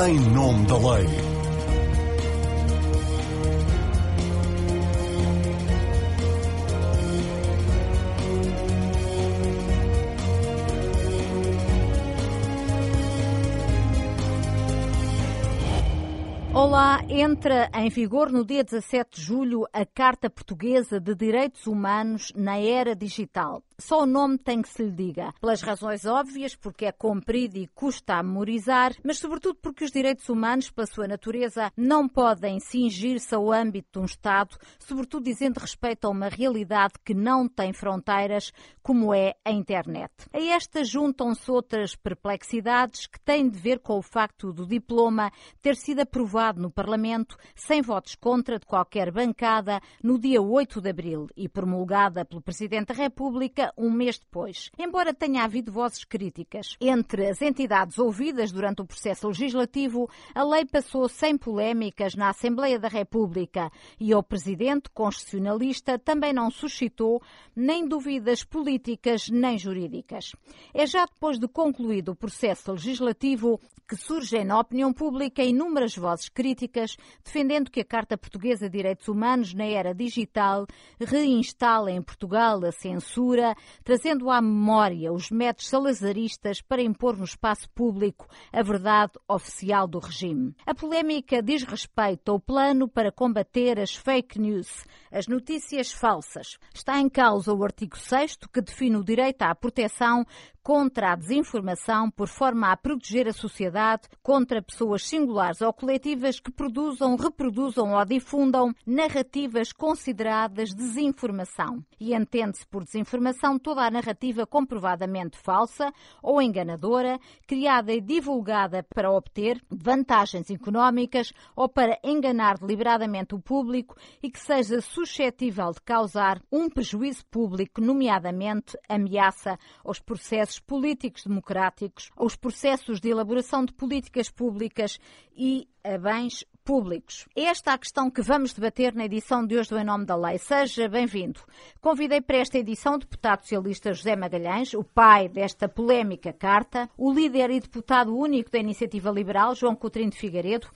em nome da lei. Olá, entra em vigor no dia 17 de julho a Carta Portuguesa de Direitos Humanos na Era Digital. Só o nome tem que se lhe diga. Pelas razões óbvias, porque é comprido e custa a memorizar, mas sobretudo porque os direitos humanos, pela sua natureza, não podem cingir-se ao âmbito de um Estado, sobretudo dizendo respeito a uma realidade que não tem fronteiras, como é a internet. A esta juntam-se outras perplexidades que têm de ver com o facto do diploma ter sido aprovado no Parlamento sem votos contra de qualquer bancada no dia 8 de abril e promulgada pelo Presidente da República um mês depois. Embora tenha havido vozes críticas entre as entidades ouvidas durante o processo legislativo, a lei passou sem polémicas na Assembleia da República e o presidente constitucionalista também não suscitou nem dúvidas políticas nem jurídicas. É já depois de concluído o processo legislativo que surgem na opinião pública inúmeras vozes críticas defendendo que a Carta Portuguesa de Direitos Humanos na era digital reinstala em Portugal a censura, trazendo à memória os métodos salazaristas para impor no espaço público a verdade oficial do regime. A polémica diz respeito ao plano para combater as fake news, as notícias falsas. Está em causa o artigo 6 que define o direito à proteção contra a desinformação por forma a proteger a sociedade contra pessoas singulares ou coletivas que produzam, reproduzam ou difundam narrativas consideradas desinformação. E entende-se por desinformação toda a narrativa comprovadamente falsa ou enganadora, criada e divulgada para obter vantagens económicas ou para enganar deliberadamente o público e que seja suscetível de causar um prejuízo público, nomeadamente ameaça aos processos processos políticos democráticos, aos processos de elaboração de políticas públicas e a bens públicos. Esta é a questão que vamos debater na edição de hoje do Em Nome da Lei. Seja bem-vindo. Convidei para esta edição o deputado socialista José Magalhães, o pai desta polémica carta, o líder e deputado único da Iniciativa Liberal, João Coutinho de Figueiredo,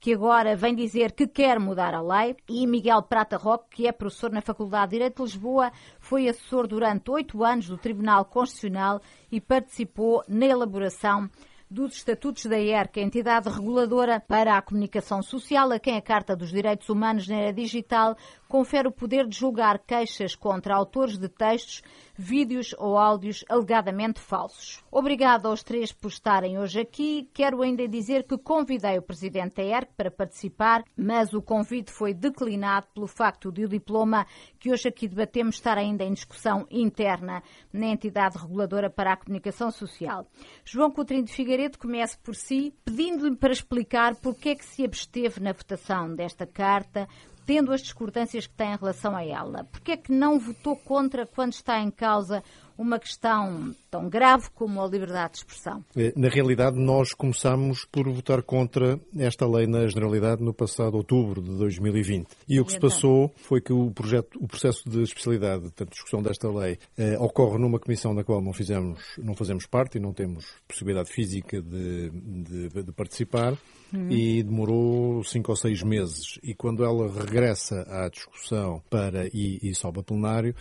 que agora vem dizer que quer mudar a lei, e Miguel Prata Roque, que é professor na Faculdade de Direito de Lisboa, foi assessor durante oito anos do Tribunal Constitucional e participou na elaboração dos Estatutos da ERC, a entidade reguladora para a comunicação social, a quem a Carta dos Direitos Humanos na Era Digital confere o poder de julgar queixas contra autores de textos, vídeos ou áudios alegadamente falsos. Obrigado aos três por estarem hoje aqui. Quero ainda dizer que convidei o presidente da ERC para participar, mas o convite foi declinado pelo facto de o diploma que hoje aqui debatemos estar ainda em discussão interna na entidade reguladora para a comunicação social. João Coutrinho de Figueiredo comece por si, pedindo-lhe para explicar porque é que se absteve na votação desta carta, tendo as discordâncias que tem em relação a ela? Porque é que não votou contra quando está em causa uma questão tão grave como a liberdade de expressão? Eh, na realidade, nós começamos por votar contra esta lei na generalidade no passado outubro de 2020. E o que se passou foi que o, projeto, o processo de especialidade, portanto, discussão desta lei, eh, ocorre numa comissão na qual não, fizemos, não fazemos parte e não temos possibilidade física de, de, de participar. Uhum. E demorou cinco ou seis meses. E quando ela regressa à discussão para e, e sobe a plenário,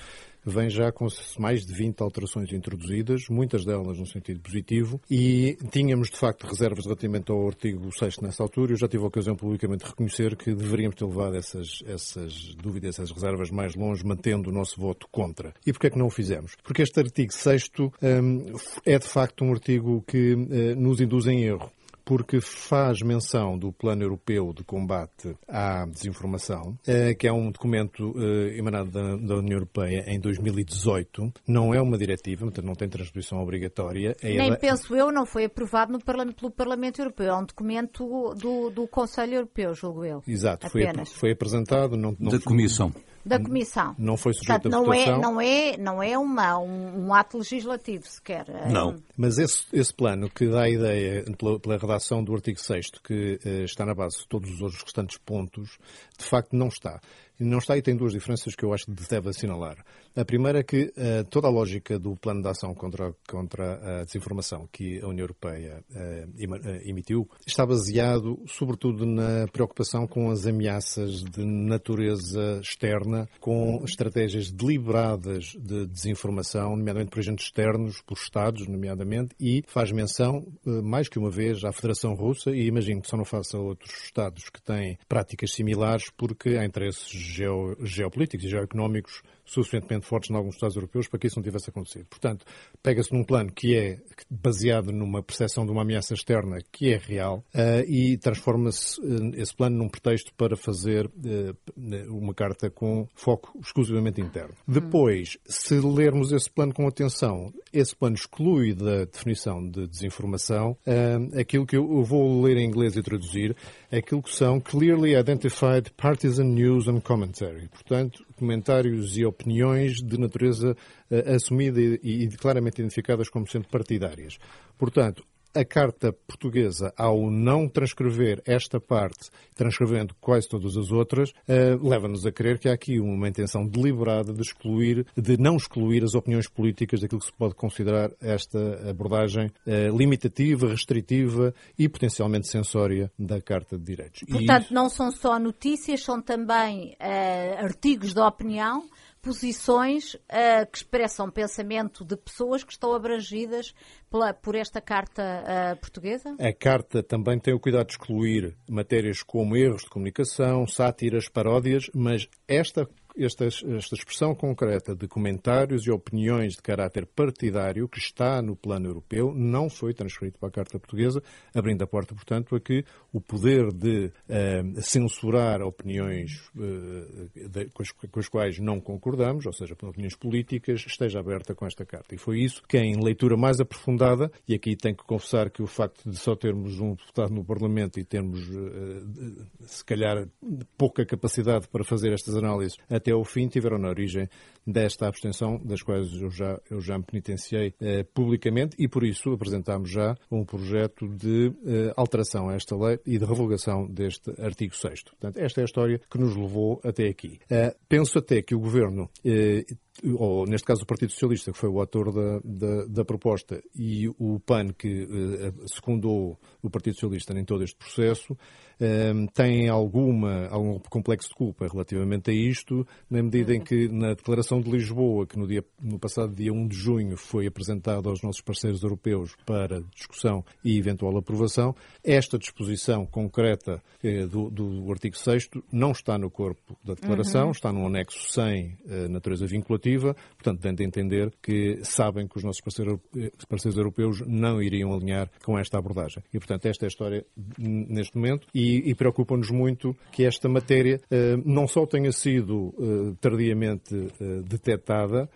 vem já com mais de 20 alterações introduzidas, muitas delas no sentido positivo, e tínhamos de facto reservas relativamente ao artigo 6 nessa altura. Eu já tive a ocasião publicamente de reconhecer que deveríamos ter levado essas, essas dúvidas, essas reservas mais longe, mantendo o nosso voto contra. E porquê é que não o fizemos? Porque este artigo 6 um, é de facto um artigo que uh, nos induz em erro porque faz menção do Plano Europeu de Combate à Desinformação, eh, que é um documento eh, emanado da União Europeia em 2018. Não é uma diretiva, portanto não tem transposição obrigatória. Nem penso eu, não foi aprovado no Parlamento, pelo Parlamento Europeu. É um documento do, do Conselho Europeu, julgo eu. Exato, foi, foi, apresentado. Não, não da Comissão da Comissão. Não foi sujeito Portanto, a não votação. É, não é, não é uma, um, um ato legislativo sequer. É não. Mas esse, esse plano que dá a ideia, pela, pela redação do artigo 6 que uh, está na base de todos os outros restantes pontos, de facto não está. Não está e tem duas diferenças que eu acho que deve assinalar. A primeira é que uh, toda a lógica do plano de ação contra, contra a desinformação que a União Europeia uh, emitiu está baseado, sobretudo, na preocupação com as ameaças de natureza externa, com estratégias deliberadas de desinformação, nomeadamente por agentes externos, por Estados, nomeadamente, e faz menção, uh, mais que uma vez, à Federação Russa, e imagino que só não faça outros Estados que têm práticas similares, porque há interesses geopolíticos e geoeconómicos suficientemente fortes em alguns Estados europeus para que isso não tivesse acontecido. Portanto, pega-se num plano que é baseado numa percepção de uma ameaça externa que é real uh, e transforma-se uh, esse plano num pretexto para fazer uh, uma carta com foco exclusivamente interno. Depois, se lermos esse plano com atenção, esse plano exclui da definição de desinformação aquilo que eu vou ler em inglês e traduzir, aquilo que são clearly identified partisan news and commentary. Portanto, comentários e opiniões de natureza uh, assumida e claramente identificadas como sendo partidárias. Portanto, a Carta Portuguesa, ao não transcrever esta parte, transcrevendo quase todas as outras, uh, leva-nos a crer que há aqui uma intenção deliberada de excluir, de não excluir as opiniões políticas daquilo que se pode considerar esta abordagem uh, limitativa, restritiva e potencialmente censória da Carta de Direitos. Portanto, não são só notícias, são também uh, artigos de opinião posições uh, que expressam pensamento de pessoas que estão abrangidas pela, por esta Carta uh, Portuguesa? A Carta também tem o cuidado de excluir matérias como erros de comunicação, sátiras, paródias, mas esta esta, esta expressão concreta de comentários e opiniões de caráter partidário que está no plano europeu não foi transferido para a Carta Portuguesa, abrindo a porta, portanto, a que o poder de uh, censurar opiniões uh, de, com, as, com, as, quais não concordamos, ou seja, opiniões políticas, esteja aberta com esta Carta. E foi isso que, em leitura mais aprofundada, e aqui tenho que confessar que o facto de só termos um deputado no Parlamento e termos, uh, se calhar, pouca capacidade para fazer estas análises, até ao fim tiveram na origem desta abstenção, das quais eu já, eu já me penitenciei eh, publicamente e por isso apresentámos já um projeto de eh, alteração a esta lei e de revogação deste artigo 6 Portanto, esta é a história que nos levou até aqui. Eh, penso até que o Governo eh, ou neste caso o Partido Socialista, que foi o autor da, da, da proposta, e o PAN, que eh, secundou o Partido Socialista em todo este processo, têm alguma, algum complexo de culpa relativamente a isto, na medida em que na Declaração de Lisboa, que no, dia, no passado dia 1 de junho foi apresentada aos nossos parceiros europeus para discussão e eventual aprovação, esta disposição concreta eh, do, do artigo 6 não está no corpo da declaração, uhum. está no anexo 100, eh, natureza vinculativa, portanto, dando a entender que sabem que os nossos parceiros, parceiros europeus não iriam alinhar com esta abordagem. E, portanto, esta é a história neste momento e, e preocupa-nos muito que esta matéria uh, não só tenha sido uh, tardiamente uh, detectada,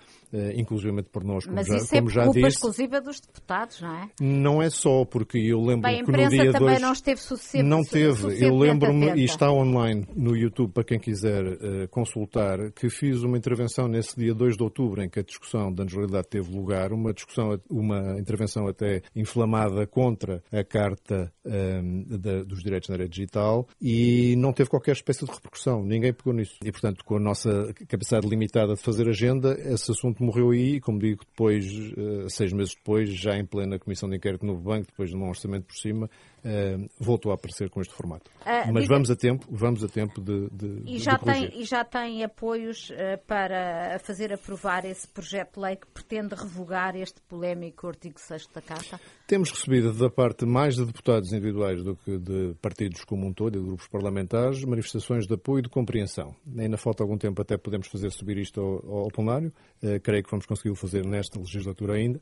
inclusivamente por nós, como Mas já, isso é como já culpa disse. exclusiva dos deputados, não é? Não é só, porque eu lembro Bem, que no dia imprensa também 2... não esteve suficiente. Não teve. Eu lembro-me, e está online no YouTube para quem quiser uh, consultar, que fiz uma intervenção nesse dia 2 de outubro, em que a discussão da anulidade teve lugar, uma discussão, uma intervenção até inflamada contra a Carta um, da, dos Direitos na Área Digital, e não teve qualquer espécie de repercussão. Ninguém pegou nisso. E, portanto, com a nossa capacidade limitada de fazer agenda, esse assunto morreu aí, como digo, depois, uh, seis meses depois, já em plena Comissão de Inquérito no Banco, depois de um orçamento por cima, uh, voltou a aparecer com este formato. Ah, Mas diga- vamos a tempo, vamos a tempo de, de, E de já, corrigir. tem, e já tem apoios eh, para fazer aprovar esse projeto de lei que pretende revogar este polémico artigo 6 da Carta? Temos recebido da parte mais de deputados individuais do que de partidos como um todo e de grupos parlamentares manifestações de apoio e de compreensão. Ainda falta algum tempo até podemos fazer subir isto ao, ao plenário. Eh, creio que vamos conseguir fazer nesta legislatura ainda.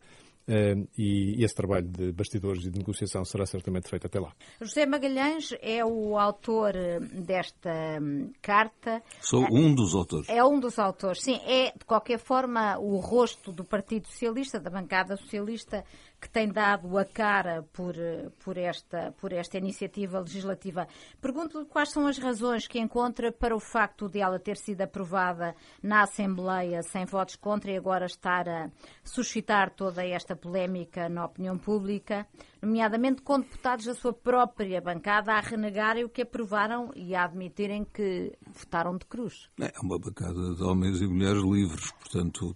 E esse trabalho de bastidores e de negociação será certamente feito até lá. José Magalhães é o autor eh, desta hum, carta. Sou um dos autores. É um dos autores, sim. É, de qualquer forma, o rosto do Partido Socialista, da bancada socialista, que tem dado a cara por, eh, por, esta, por esta iniciativa legislativa. Pergunto-lhe quais são as razões que encontra para o facto de ela ter sido aprovada na Assembleia sem votos contra e agora estar a suscitar toda esta polémica na opinião pública. Nomeadamente com deputados da sua própria bancada a renegarem o que aprovaram e a admitirem que votaram de cruz. É uma bancada de homens e mulheres livres, portanto,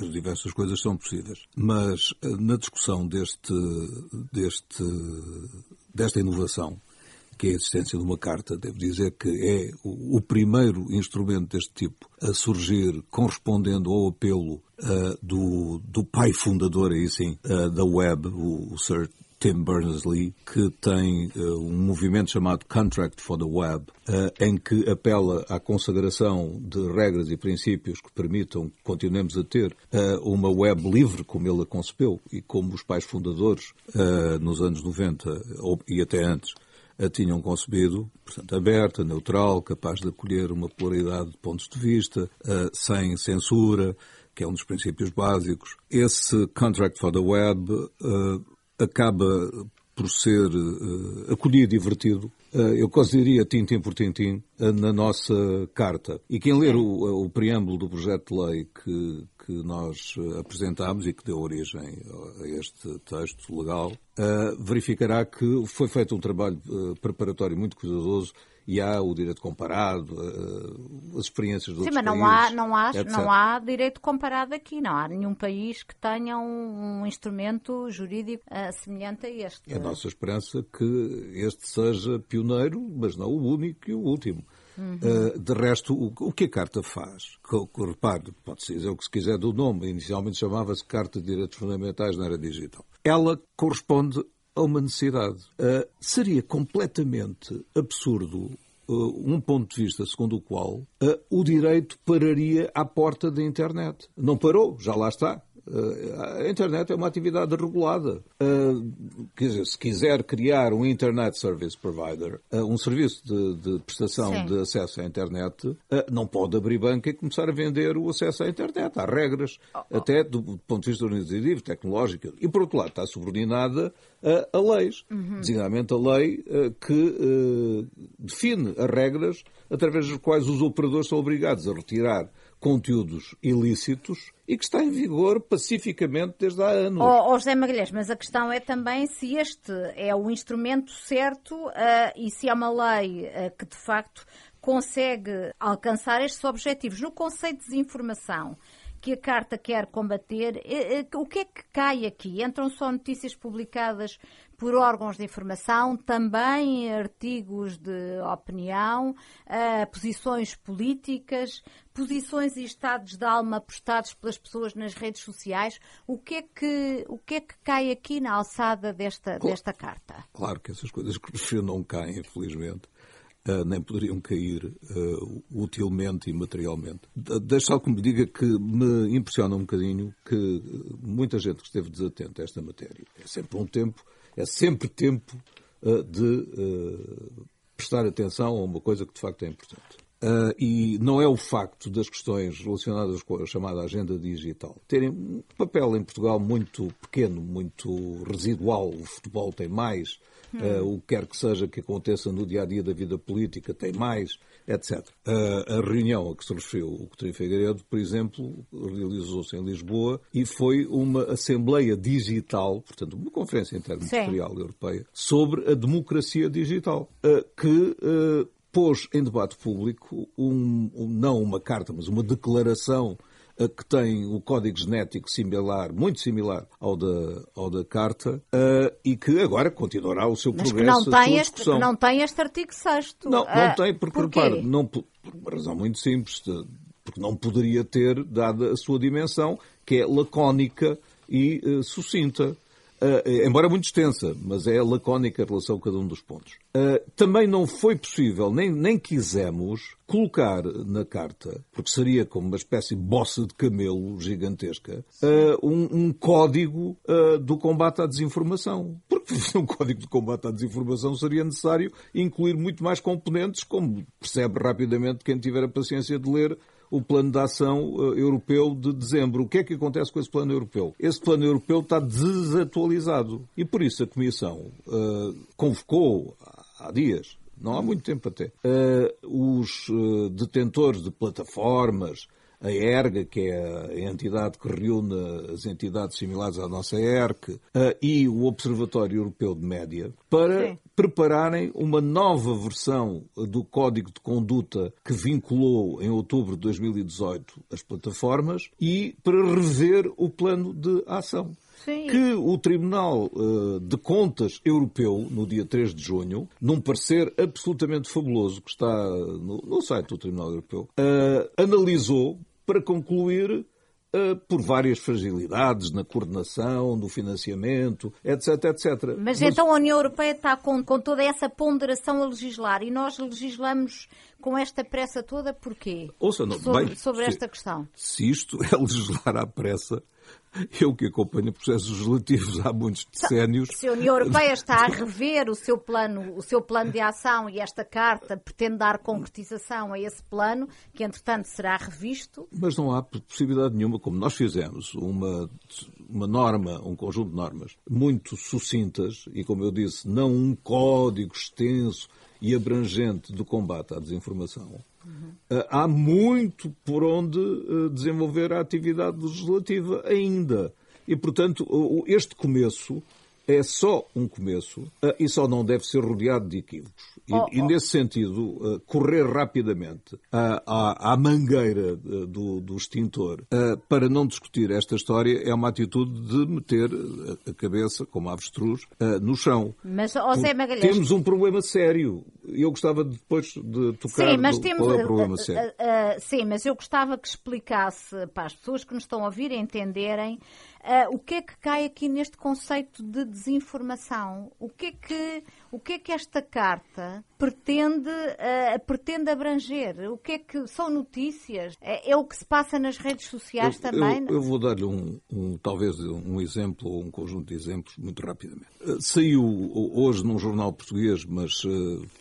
as diversas coisas são possíveis. Mas eh, na discussão deste, deste, desta inovação, que é a existência de uma carta. Devo dizer que é o, primeiro instrumento deste tipo a surgir correspondendo ao apelo uh, do, do pai fundador, aí sim, uh, da web, o, o Sir Tim Berners-Lee, que tem uh, um movimento chamado Contract for the Web, uh, em que apela à consagração de regras e princípios que permitam que continuemos a ter uh, uma web livre, como ele a concebeu e como os pais fundadores nos anos 90 ou, e até antes a tinham concebido, portanto, aberta, neutral, capaz de acolher uma pluralidade de pontos de vista, sem censura, que é um dos princípios básicos. Esse Contract for the Web uh, acaba por ser uh, acolhido e divertido eu consideraria tintim por tintim na nossa carta. E quem ler o, o preâmbulo do projeto de lei que, que nós eh, apresentámos e que deu origem a este texto legal, uh, verificará que foi feito um trabalho uh, preparatório muito cuidadoso e há o direito comparado, uh, as experiências de Sim, mas não países, há, não, há, não há direito comparado aqui, não há nenhum país que tenha um, um instrumento jurídico semelhante a este. É a nossa esperança que este seja pioneiro, mas não o único e o último. Uhum. Uh, de resto, o, o, que a Carta faz? Que, repare, pode-se dizer o que se quiser do nome, inicialmente chamava-se Carta de Direitos Fundamentais na Era Digital. Ela corresponde a uma necessidade. Uh, seria completamente absurdo uh, um ponto de vista segundo o qual o direito pararia à porta da internet. Não parou, já lá está. A internet é uma atividade regulada. Quer dizer, se quiser criar um Internet Service Provider, um serviço de, de prestação Sim. de acesso à internet, não pode abrir banca e começar a vender o acesso à internet. Há regras, oh, oh. até do ponto de vista organizativo, tecnológico. E, por outro lado, está subordinada a, a leis, uhum. designadamente a lei que define as regras através das quais os operadores são obrigados a retirar conteúdos ilícitos e que está em vigor pacificamente desde há anos. Oh, oh José Magalhães, mas a questão é também se este é o instrumento certo uh, e se é uma lei uh, que de facto consegue alcançar estes objetivos. No conceito de desinformação, que a Carta quer combater. Eh, o que é que cai aqui? Entram só notícias publicadas por órgãos de informação, também artigos de opinião, uh, posições políticas, posições e estados de alma postados pelas pessoas nas redes sociais. O que é que, o que, é que cai aqui na alçada desta, claro, desta carta? Claro que essas coisas que não caem, infelizmente. Uh, nem poderiam cair uh, utilmente e materialmente. Deixe só que me diga que me impressiona um bocadinho que muita gente que esteve desatenta a esta matéria. É sempre um tempo é sempre tempo uh, de prestar atenção a uma coisa que de facto é importante. Uh, e não é o facto das questões relacionadas com a chamada agenda digital terem um papel em Portugal muito pequeno, muito residual. O futebol tem mais, uh, o que quer que seja que aconteça no dia a dia da vida política tem mais etc. A, a reunião a que se referiu o Coutinho Figueiredo, por exemplo, realizou-se em Lisboa e foi uma assembleia digital, portanto, uma conferência interministerial Sim. europeia, sobre a democracia digital, que pôs em debate público um, um, não uma carta, mas uma declaração que tem o código genético similar, muito similar ao da, ao da Carta, uh, e que agora continuará o seu Mas progresso. Que não, tem este, que não tem este artigo 6. Não, não uh, tem, porque, repare, não, por uma razão muito simples, porque não poderia ter, dada a sua dimensão, que é lacónica e uh, sucinta. Uh, embora muito extensa, mas é lacónica em relação a cada um dos pontos. Uh, também não foi possível, nem, nem quisemos, colocar na carta, porque seria como uma espécie de bossa de camelo gigantesca, uh, um, um, código do combate à desinformação. Porque um código de combate à desinformação seria necessário incluir muito mais componentes, como percebe rapidamente quem tiver a paciência de ler o plano de ação uh, europeu de dezembro. O que é que acontece com esse plano europeu? Esse plano europeu está desatualizado e por isso a Comissão uh, convocou há dias, não há muito tempo até, uh, os detentores de plataformas, a ERGA, que é a entidade que reúne as entidades similares à nossa ERC, e o Observatório Europeu de Média, para Sim. prepararem uma nova versão do Código de Conduta que vinculou em outubro de 2018 as plataformas e para rever o plano de ação. Sim. que o Tribunal uh, de Contas Europeu, no dia 3 de junho, num parecer absolutamente fabuloso que está no, site do Tribunal Europeu, uh, analisou para concluir Uh, por várias fragilidades na coordenação, no financiamento, etc, etc. Mas, Mas, então a União Europeia está com, com toda essa ponderação a legislar e nós legislamos com esta pressa toda porquê? Ouça, não, sobre, bem, sobre esta questão. Se isto é legislar à pressa, eu que acompanho processos legislativos há muitos decénios. Se a União Europeia está a rever o seu plano, o seu plano de ação e esta carta pretende dar concretização a esse plano, que entretanto será revisto. Mas não há possibilidade nenhuma, como nós fizemos, uma, uma norma, um conjunto de normas muito sucintas e, como eu disse, não um código extenso e abrangente do combate à desinformação Uhum. Há muito por onde eh, desenvolver a atividade legislativa ainda. E, portanto, este começo é só um começo uh, e só não deve ser rodeado de equívocos. E, oh, oh. e nesse sentido, correr rapidamente à, à, à mangueira do, do, extintor para não discutir esta história é uma atitude de meter a cabeça, como avestruz, no chão. Mas, Magalhães... Temos um problema sério. Eu gostava de, depois de tocar sim, mas do, temos, qual é o problema sério. sim, mas eu gostava que explicasse para as pessoas que nos estão a ouvir entenderem Uh, o que é que cai aqui neste conceito de desinformação? O que é que, o que, é que esta carta pretende, uh, pretende abranger? O que é que são notícias? É, é o que se passa nas redes sociais eu, também? Eu, eu vou dar-lhe um, um, talvez um exemplo ou um conjunto de exemplos muito rapidamente. Uh, saiu hoje num jornal português, mas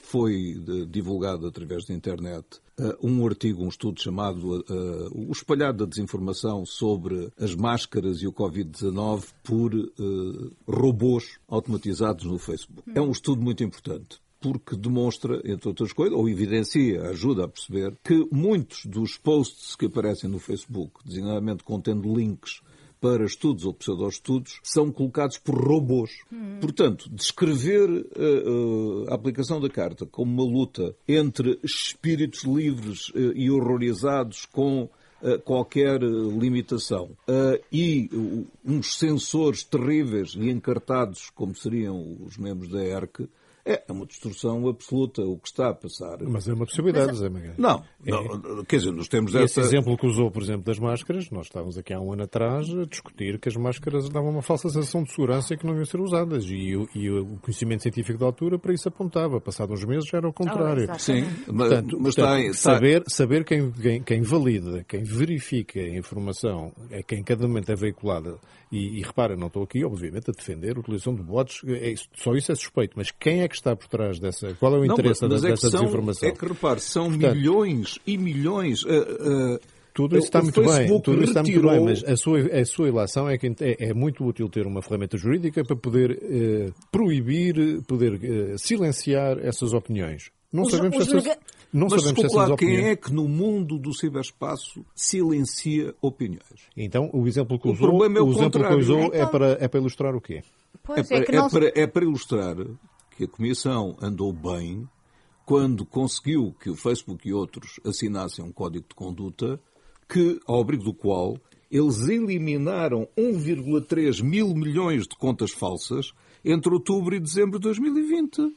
foi divulgado através da internet uh, um artigo, um estudo chamado uh, O Espalhado da Desinformação sobre as máscaras e o Covid-19 por uh, robôs automatizados no Facebook. É um estudo muito importante porque demonstra, entre outras coisas, ou evidencia, ajuda a perceber, que muitos dos posts que aparecem no Facebook, designadamente contendo links para estudos ou pseudo-estudos são colocados por robôs. Hum. Portanto, descrever uh, uh, a aplicação da carta como uma luta entre espíritos livres uh, e horrorizados com qualquer limitação e uns sensores terríveis e encartados, como seriam os membros da ERC, é uma distorção absoluta o que está a passar. Mas é uma possibilidade, Zé Miguel. Não, é. não, quer dizer, nós temos essa... Esse exemplo que usou, por exemplo, das máscaras, nós estávamos aqui há um ano atrás a discutir que as máscaras davam uma falsa sensação de segurança e que não iam ser usadas. E, e o conhecimento científico da altura para isso apontava. Passado uns meses já era o contrário. Oh, Sim, mas, portanto, mas portanto, está, saber, saber quem, quem, quem valida, quem verifica a informação, é quem cada momento é veiculada. E, e repara, não estou aqui, obviamente, a defender a utilização de bots, é, só isso é suspeito, mas quem é que está por trás dessa? Qual é o interesse não, mas, mas dessa é são, desinformação? É que repare, são Portanto, milhões e milhões. Uh, uh, tudo isso está muito bem, tudo isso está muito bem, mas a sua, a sua ilação é que é, é muito útil ter uma ferramenta jurídica para poder uh, proibir, poder uh, silenciar essas opiniões. Não os, sabemos os essas, nega... não mas sabemos opiniões. quem é que no mundo do ciberespaço silencia opiniões? Então, o exemplo que o usou, é o, o exemplo que usou então... é, para, é para ilustrar o quê? Pois, é, é, para, é, para, é para ilustrar a Comissão andou bem quando conseguiu que o Facebook e outros assinassem um código de conduta que, ao abrigo do qual eles eliminaram 1,3 mil milhões de contas falsas entre outubro e dezembro de 2020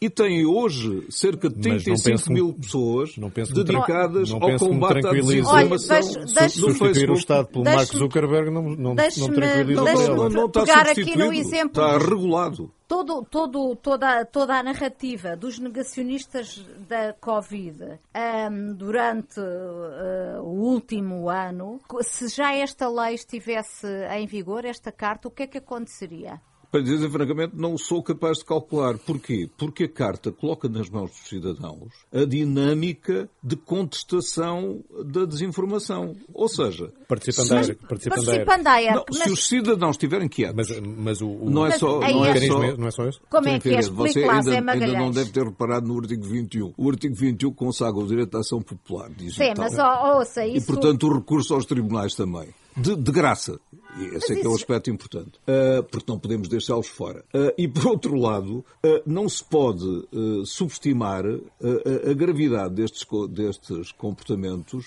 e tem hoje cerca de 35 mil pessoas dedicadas ao combate à desinformação Substituir o Estado pelo Mark Zuckerberg não, não, não tranquiliza não, não, não está pegar aqui no exemplo está regulado. Todo, todo, toda, toda a narrativa dos negacionistas da Covid um, durante uh, o último ano, se já esta lei estivesse em vigor, esta carta, o que é que aconteceria? Para dizer francamente, não sou capaz de calcular. Porquê? Porque a Carta coloca nas mãos dos cidadãos a dinâmica de contestação da desinformação. Ou seja... Participando. Não, mas... Se os cidadãos estiverem quietos... Mas, mas o, o... Não, é só, mas não, é só... não é só isso? Como é que é? Lá, ainda, ainda não deve ter reparado no artigo 21. O artigo 21 consagra o direito à ação popular digital. Sim, mas ouça isso... E, portanto, o recurso aos tribunais também. De, de graça. Esse é que é o aspecto importante. Uh, porque não podemos deixá-los fora. Uh, e, por outro lado, uh, não se pode subestimar a gravidade destes, destes comportamentos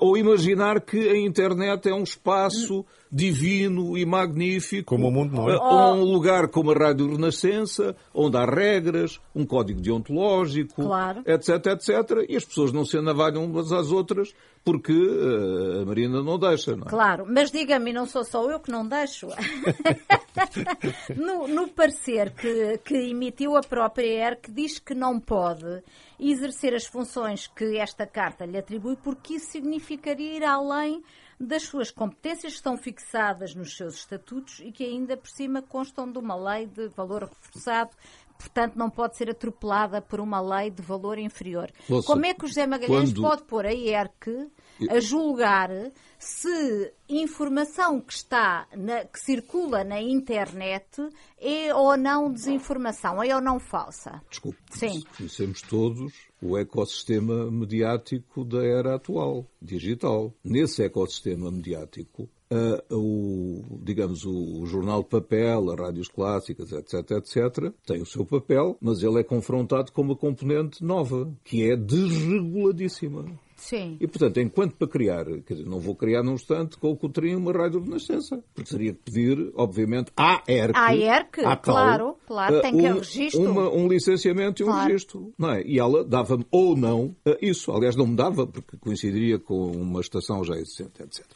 ou imaginar que a internet é um espaço divino e magnífico. Como o mundo não é. Ou um lugar como a Rádio Renascença, onde há regras, um código deontológico, claro. etc, etc. E as pessoas não se anavalham umas às outras porque uh, a Marina não deixa, não é? Claro, mas diga-me, não sou só eu que não deixo. no, no, parecer que, que emitiu a própria ERC, diz que não pode exercer as funções que esta carta lhe atribui, porque isso significaria ir além das suas competências que estão fixadas nos seus estatutos e que ainda por cima constam de uma lei de valor reforçado portanto não pode ser atropelada por uma lei de valor inferior. Nossa, Como é que o José Magalhães quando... pode pôr a ERC a julgar se informação que está na, que circula na internet é ou não desinformação, é ou não falsa? Desculpe, Sim. conhecemos todos o ecossistema mediático da era atual, digital. Nesse ecossistema mediático, o, digamos, o, jornal de papel, as rádios clássicas, etc., etc., tem o seu papel, mas ele é confrontado com uma componente nova, que é desreguladíssima. Sim. E, portanto, enquanto para criar, quer dizer, não vou criar num instante com o Coutrinho uma rádio de nascença, porque seria pedir, obviamente, à ERC, à ERC, à tal, claro, claro, tem que um, registro. Uma, um licenciamento e um claro. registro, não é? E ela dava-me ou não isso. Aliás, não me dava, porque coincidiria com uma estação já existente, etc.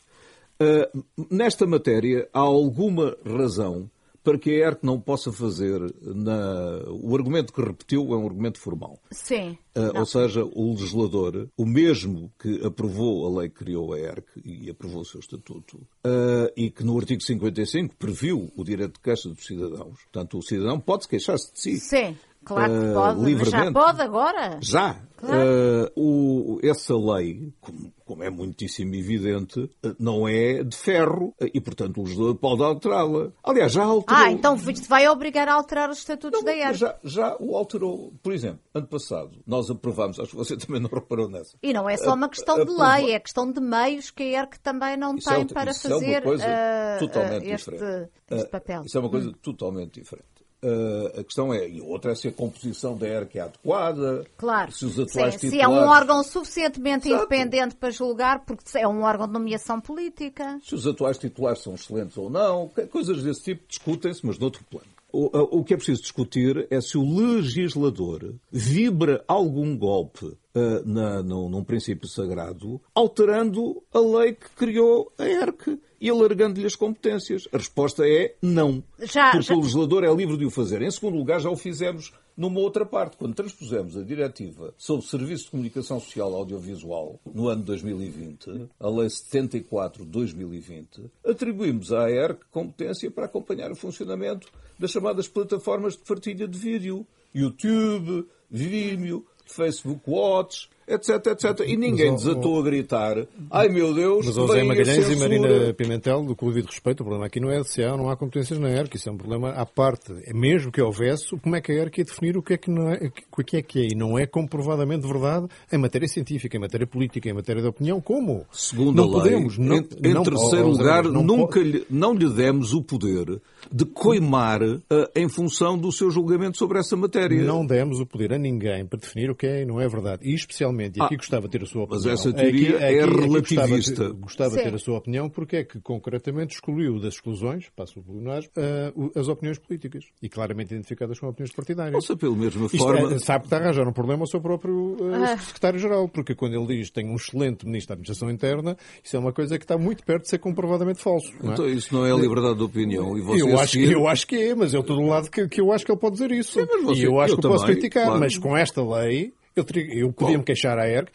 Uh, nesta matéria, há alguma razão para que a ERC não possa fazer na... o argumento que repetiu é um argumento formal. Sim. Uh, ou seja, o legislador, o mesmo que aprovou a lei que criou a ERC e aprovou o seu estatuto, uh, e que no artigo 55 previu o direito de queixa dos cidadãos. Portanto, o cidadão pode queixar-se de si. Sim. Claro que pode, uh, livremente. já pode agora. Já. Claro. Uh, o, essa lei, como, como, é muitíssimo evidente, uh, não é de ferro e, portanto, o legislador pode alterá-la. Aliás, já alterou. Ah, então vai obrigar a alterar os estatutos não, da ERC. Já, já o alterou. Por exemplo, ano passado, nós aprovámos, acho que você também não reparou nessa. E não é só uma questão de lei, é questão de meios que a ERC também não isso tem é, para fazer é uma coisa totalmente este, diferente. este papel. Isso é uma coisa hum. totalmente diferente. Uh, a questão é, e outra é se a composição da ERC é adequada, claro. se os atuais Sim, titulares... Se é um órgão suficientemente Exato. independente para julgar, porque é um órgão de nomeação política. Se os atuais titulares são excelentes ou não, coisas desse tipo discutem-se, mas noutro plano. O, o que é preciso discutir é se o legislador vibra algum golpe uh, na, no, num princípio sagrado, alterando a lei que criou a ERC e alargando-lhe as competências? A resposta é não. Já, porque já... o legislador é livre de o fazer. Em segundo lugar, já o fizemos numa outra parte, quando transpusemos a diretiva sobre Serviço de Comunicação Social Audiovisual no ano 2020, a Lei 74 de 2020, atribuímos à AERC competência para acompanhar o funcionamento das chamadas plataformas de partilha de vídeo, YouTube, Vimeo, Facebook Watch, etc, etc. E ninguém mas, desatou a gritar, ai meu Deus, Mas José Magalhães e Marina Pimentel, do que devido respeito, o problema aqui não é a DCA, não há competências na ERC, isso é um problema à parte. É mesmo que houvesse, como é que a ERC ia definir o que é que, não é, o que é que é e não é comprovadamente verdade em matéria científica, em matéria política, em matéria de opinião, como? Segundo não a lei, podemos, não, em, em não, terceiro lugar, não nunca lhe, não lhe demos o poder de coimar uh, em função do seu julgamento sobre essa matéria. Não demos o poder a ninguém para definir o que é e não é verdade. E especialmente, e aqui ah, gostava de ter a sua opinião. Mas essa teoria aqui, é aqui, relativista. Aqui gostava, de ter a sua opinião porque é que concretamente excluiu das exclusões, passo o plenário, uh, as opiniões políticas e claramente identificadas com opiniões partidárias. Nossa, pela mesma Isto forma. É, sabe que está a arranjar um problema ao seu próprio uh, ah. secretário-geral, porque quando ele diz que tem um excelente ministro da Administração Interna, isso é uma coisa que está muito perto de ser comprovadamente falso. Não é? Então isso não é a liberdade de opinião. E você eu, acho, seguir... eu acho que é, mas eu estou do lado que, que eu acho que ele pode dizer isso. Sim, você, e eu acho eu que eu posso criticar, claro. mas com esta lei eu, teria, eu podia me queixar à ERC,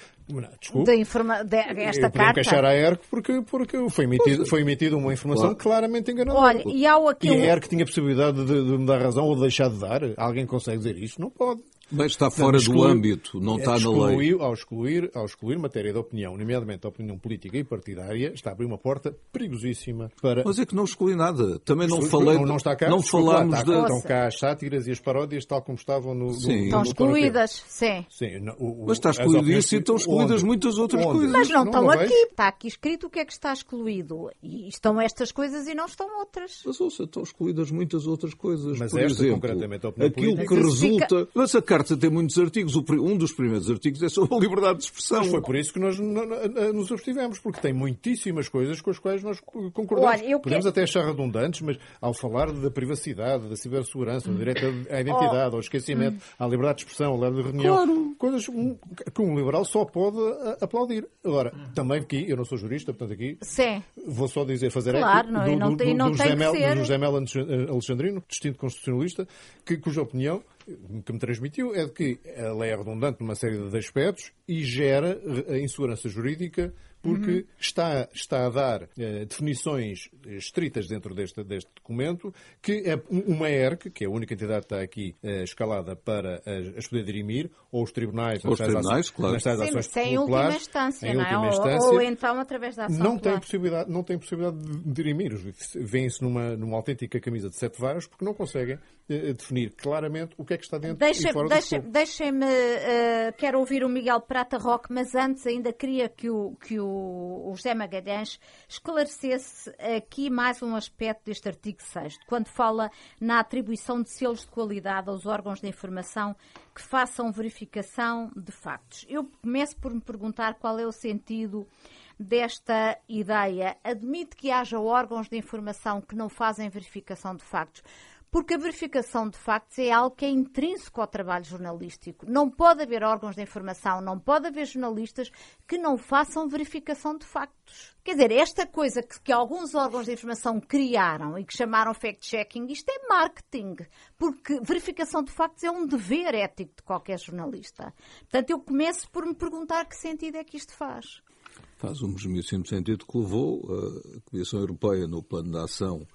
Desculpa. De informa... de, esta carta. queixar à ERC porque, porque foi, emitido, foi emitida uma informação claro. claramente enganadora. Olha, e, há aqui e a ERC tinha possibilidade de, de me dar razão ou de deixar de dar? Alguém consegue dizer isso? Não pode. Mas está fora do âmbito, não está na lei. Ao excluir, ao excluir matéria de opinião, nomeadamente a opinião política e partidária, está a abrir uma porta perigosíssima para... Mas é que não exclui nada. Também não falei... Não, não está cá. Não falámos de... Estão cá as sátiras e as paródias tal como estavam no... Sim. No, estão excluídas, sim. sim no, o, Mas está excluído isso e estão excluídas onde? muitas outras onde? coisas. Mas não, não estão não aqui. Está aqui escrito o que é que está excluído. E estão estas coisas e não estão outras. Mas ouça, estão excluídas muitas outras coisas. Mas Por esta, exemplo, concretamente, a opinião aquilo política... que resulta... Mas a carta tem muitos artigos. Um dos primeiros artigos é sobre a liberdade de expressão. Mas foi por isso que nós nos abstivemos, porque tem muitíssimas coisas com as quais nós concordamos. Olha, Podemos até achar redundantes, mas ao falar da privacidade, da cibersegurança, do direito à identidade, ao esquecimento, à liberdade de expressão, à liberdade de reunião, claro. coisas que um liberal só pode aplaudir. Agora, também aqui, eu não sou jurista, portanto aqui Sim. vou só dizer, fazer claro, não, do, não tem, não do, tem José, Mel, do José Mel Alexandrino, distinto constitucionalista, que, cuja opinião que me transmitiu é de que a lei é redundante numa série de aspectos e gera a insegurança jurídica porque uhum. está, está a dar uh, definições estritas dentro deste, deste documento, que é uma ERC, que é a única entidade que está aqui uh, escalada para as, as poder dirimir, ou os tribunais, os tribunais, ações, claro. nas tais Sim, ações em última instância, não é? Instância, ou, ou, então através da ação. Não, tem, possibilidade, não tem possibilidade de dirimir. Vêm-se numa, numa autêntica camisa de sete varas porque não conseguem uh, definir claramente o que é que está dentro deixa, e fora deixa, do Deixem-me, quero ouvir o Miguel Prata Roque, mas antes ainda queria que o, que o o, José Magalhães esclarecesse aqui mais um aspecto deste artigo 6 quando fala na atribuição de selos de qualidade aos órgãos de informação que façam verificação de factos. Eu começo por me perguntar qual é o sentido desta ideia. Admite que haja órgãos de informação que não fazem verificação de factos porque a verificação de factos é algo que é intrínseco ao trabalho jornalístico. Não pode haver órgãos de informação, não pode haver jornalistas que não façam verificação de factos. Quer dizer, esta coisa que, que alguns órgãos de informação criaram e que chamaram fact-checking, isto é marketing, porque verificação de factos é um dever ético de qualquer jornalista. Portanto, eu começo por me perguntar que sentido é que isto faz. Faz um mesmíssimo sentido que levou a Comissão Europeia no plano de ação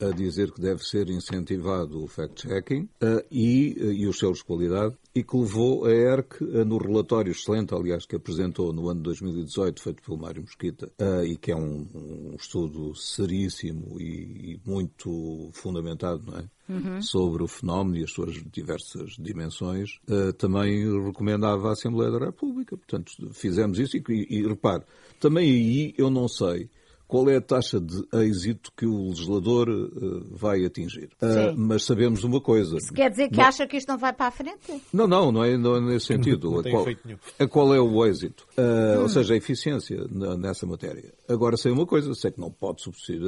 a dizer que deve ser incentivado o fact-checking uh, e, uh, e os selos de qualidade, e que levou a ERC, uh, no relatório excelente, aliás, que apresentou no ano de 2018, feito pelo Mário Mosquita, e que é um, um estudo seríssimo e, e, muito fundamentado, não é? Uhum. Sobre o fenómeno e as suas diversas dimensões, também recomendava à Assembleia da República. Portanto, fizemos isso e, e, e repare, também aí eu não sei qual é a taxa de êxito que o legislador uh, vai atingir. Uh, mas sabemos uma coisa. Isso quer dizer que não... acha que isto não vai para a frente? Não, não, não é, não é nesse sentido. Não, a, qual, a qual é o êxito? Uh, hum. Ou seja, a eficiência na, nessa matéria. Agora sei uma coisa, sei que não pode subsistir,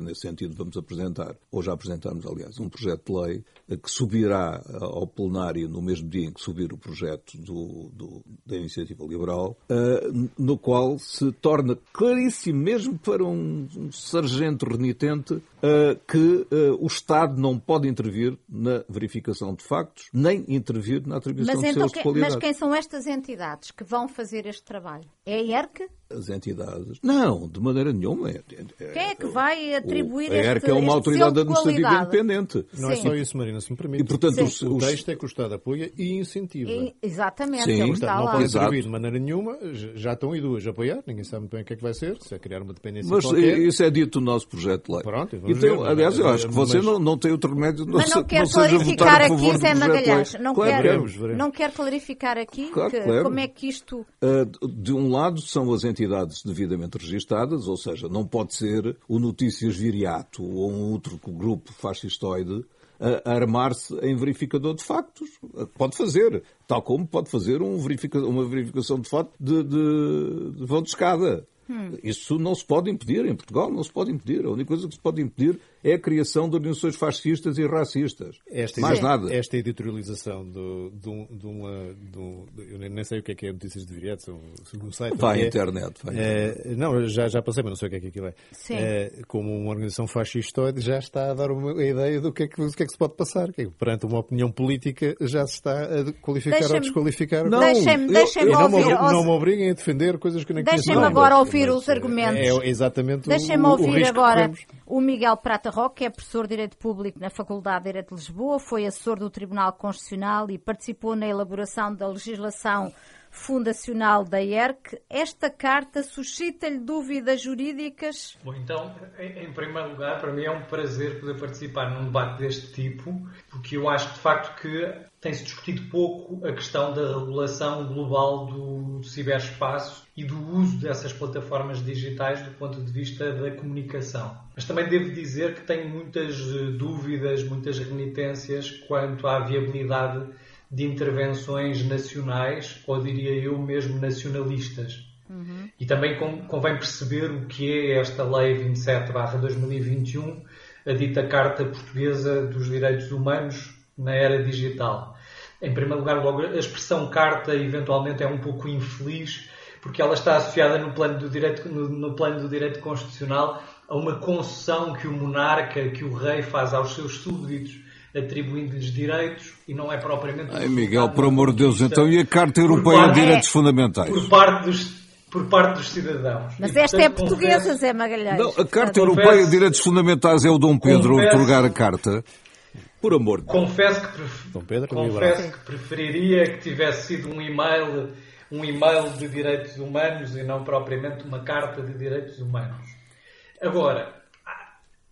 nesse sentido vamos apresentar, ou já apresentámos, aliás, um projeto de lei que subirá ao plenário no mesmo dia em que subir o projeto do, do, da iniciativa liberal, no qual se torna claríssimo mesmo para um um, um sargento renitente uh, que uh, o Estado não pode intervir na verificação de factos, nem intervir na atribuição mas de então, seus de qualidade. Mas quem são estas entidades que vão fazer este trabalho? É a ERC? As entidades. Não, de maneira nenhuma. É, é, Quem é que vai atribuir o, este A ERC é uma autoridade administrativa independente. Não é Sim. é só isso, Marina, se me permite. E, portanto, os, o texto é que o Estado apoia e incentiva. E, exatamente, Sim. É o Estado não pode intervir de maneira nenhuma, já estão aí duas a apoiar, ninguém sabe muito bem o que é que vai ser, se é criar uma dependência Mas qualquer. isso é dito no nosso projeto de lei. Pronto, então, ver, aliás, eu acho que você mas... não, não tem outro remédio de não, mas não quer não clarificar aqui, Zé Magalhães. Não, claro, quer, veremos, veremos. não quer clarificar aqui claro, que, claro. como é que isto. Uh, de um lado são as entidades devidamente devidamente registadas, ou seja, não pode ser o Notícias Viriato ou um outro grupo fascistoide a armar-se em verificador de factos. Pode fazer, tal como pode fazer um verifica uma verificação de facto de, de, de vão de escada. Hum. Isso não se pode impedir em Portugal, não se pode impedir. A única coisa que se pode impedir é a criação de organizações fascistas e racistas. Esta, Mais nada. Esta editorialização do, do, de uma. Do, eu nem sei o que é que é Notícias de Viriato, segundo site. Vai à é, internet. Vai é, não, já, já passei, mas não sei o que é que aquilo é. Sim. é como uma organização fascistoide já está a dar uma ideia do que é que, do que, é que se pode passar. Que é perante uma opinião política já se está a qualificar ou desqualificar. Não, deixem-me deixem não, ouvir. Não, não me obriguem a defender coisas que nem conheço. Deixem-me agora ouvir os argumentos. É, é exatamente Deixem-me ouvir agora o Miguel Prata Roque, que é professor de Direito Público na Faculdade de Direito de Lisboa, foi assessor do Tribunal Constitucional e participou na elaboração da legislação fundacional da ERC. Esta carta suscita-lhe dúvidas jurídicas? Bom, então, em primeiro lugar, para mim é um prazer poder participar num debate deste tipo, porque eu acho de facto que tem-se discutido pouco a questão da regulação global do, ciberespaço e do uso dessas plataformas digitais do ponto de vista da comunicação. Mas também devo dizer que tenho muitas eh, dúvidas, muitas renitências quanto à viabilidade de intervenções nacionais, ou diria eu mesmo nacionalistas. Uhum. E também convém perceber o que é esta Lei 27-2021, a dita Carta Portuguesa dos Direitos Humanos na Era Digital. Em primeiro lugar, logo, a expressão carta eventualmente é um pouco infeliz, porque ela está associada no plano do direito, no, no plano do direito constitucional a uma concessão que o monarca, que o rei faz aos seus súditos atribuindo-lhes direitos e não é propriamente. Ai, Miguel, por amor de Deus, então e a Carta Europeia parte, de Direitos Fundamentais? Por parte dos. Por parte dos cidadãos. Mas e, esta portanto, é portuguesa, confesso, Zé Magalhães. Não, a Carta Europeia de Direitos Fundamentais é o Dom Pedro confesso, otorgar a Carta. Por amor de Deus. Confesso, que, pref... Dom Pedro, confesso que preferiria que tivesse sido um e-mail, um e-mail de direitos humanos e não propriamente uma carta de direitos humanos. Agora,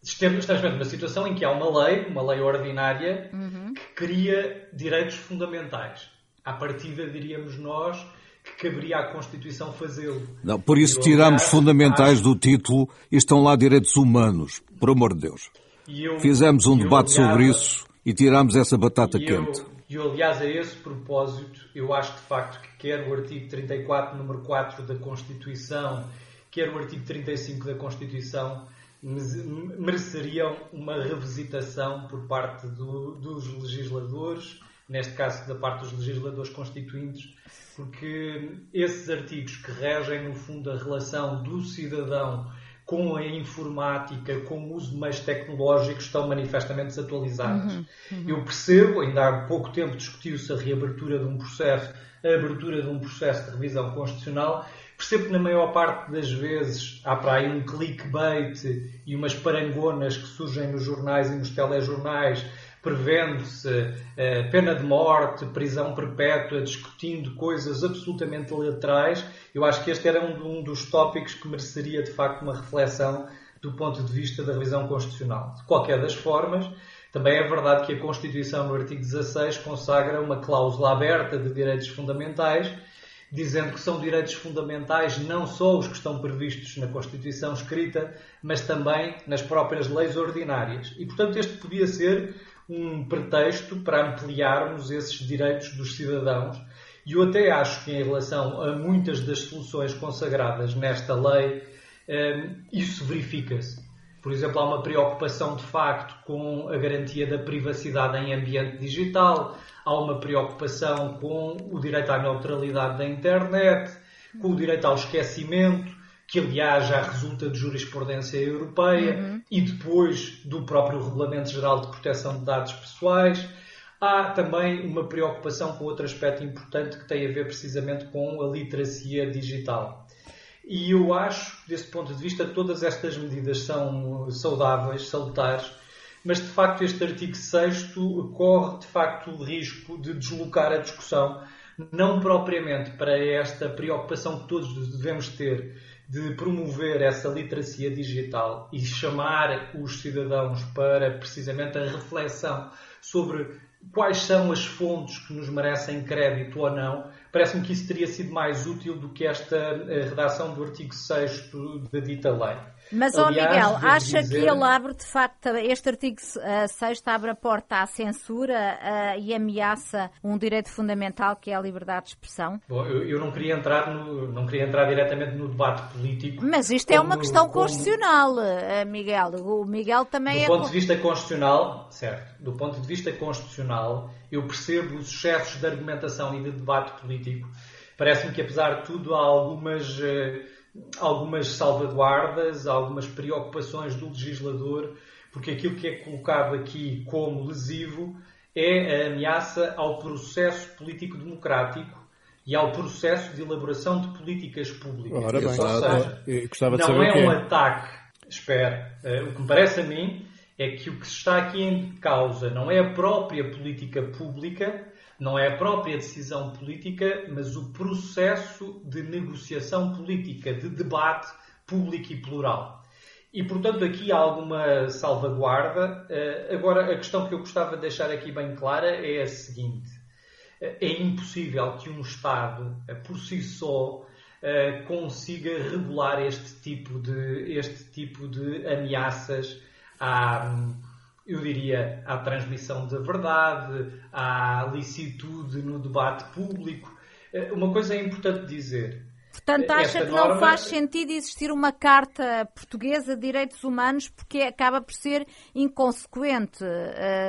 estamos numa situação em que há uma lei, uma lei ordinária, uhum. que cria direitos fundamentais. À partida, diríamos nós, que caberia à Constituição fazê-lo. Não, por isso tiramos fundamentais acho... do título e estão lá direitos humanos, por amor de Deus. Eu, Fizemos um debate aliás, sobre isso e tiramos essa batata e quente. E eu, aliás, a esse propósito, eu acho de facto que quer o artigo 34, número 4 da Constituição, quer o artigo 35 da Constituição, mereceriam uma revisitação por parte do, dos legisladores, neste caso da parte dos legisladores constituintes, porque esses artigos que regem, no fundo, a relação do cidadão com a informática, com o uso de meios tecnológicos, estão manifestamente desatualizados. Uhum, uhum. Eu percebo, ainda há pouco tempo discutiu-se a reabertura de um processo, a abertura de um processo de revisão constitucional, Percebo que na maior parte das vezes há para aí um clickbait e umas parangonas que surgem nos jornais e nos telejornais prevendo-se uh, pena de morte, prisão perpétua, discutindo coisas absolutamente laterais. Eu acho que este era um, um, dos tópicos que mereceria de facto uma reflexão do ponto de vista da revisão constitucional. De qualquer das formas, também é verdade que a Constituição, no artigo 16, consagra uma cláusula aberta de direitos fundamentais dizendo que são direitos fundamentais não só os que estão previstos na Constituição escrita, mas também nas próprias leis ordinárias. E, portanto, este podia ser um pretexto para ampliarmos esses direitos dos cidadãos. E eu até acho que, em relação a muitas das soluções consagradas nesta lei, eh, isso verifica-se. Por exemplo, há uma preocupação de facto com a garantia da privacidade em ambiente digital, há uma preocupação com o direito à neutralidade da internet, com o direito ao esquecimento, que aliás já resulta de jurisprudência europeia uhum. e depois do próprio Regulamento Geral de Proteção de Dados Pessoais. Há também uma preocupação com outro aspecto importante que tem a ver precisamente com a literacia digital. E eu acho, desse ponto de vista, todas estas medidas são saudáveis, salutares, mas de facto este artigo 6 corre de facto o risco de deslocar a discussão, não propriamente para esta preocupação que todos devemos ter de promover essa literacia digital e chamar os cidadãos para precisamente a reflexão sobre quais são as fontes que nos merecem crédito ou não, parece-me que isso teria sido mais útil do que esta eh, redação do artigo 6 da dita lei. Mas, ó Miguel, acha dizer... que ele abre, de facto, este artigo 6 abre a porta à censura uh, e ameaça um direito fundamental que é a liberdade de expressão? Bom, eu, eu, não, queria entrar no, não queria entrar diretamente no debate político. Mas isto como, é uma questão como... constitucional, uh, Miguel. O Miguel também do é... Do ponto de vista constitucional, certo, do ponto de vista constitucional, eu percebo os excessos de argumentação e de debate político. Parece-me que, apesar de tudo, há algumas... Uh, algumas salvaguardas, algumas preocupações do legislador, porque aquilo que é colocado aqui como lesivo é a ameaça ao processo político-democrático e ao processo de elaboração de políticas públicas. Ora bem, Ou seja, não é um ataque. Espera, eh, o que me parece a mim é que o que está aqui em causa não é a própria política pública, não é a própria decisão política, mas o processo de negociação política, de debate público e plural. E, portanto, aqui há alguma salvaguarda. Eh, agora, a questão que eu gostava de deixar aqui bem clara é a seguinte: eh, é impossível que um Estado, eh, por si só, consiga regular este tipo de, este tipo de ameaças à eu diria, à transmissão da verdade, à licitude no debate público. Eh, uma coisa é importante dizer. Portanto, acha que norma... não faz sentido existir uma Carta Portuguesa de Direitos Humanos porque acaba por ser inconsequente.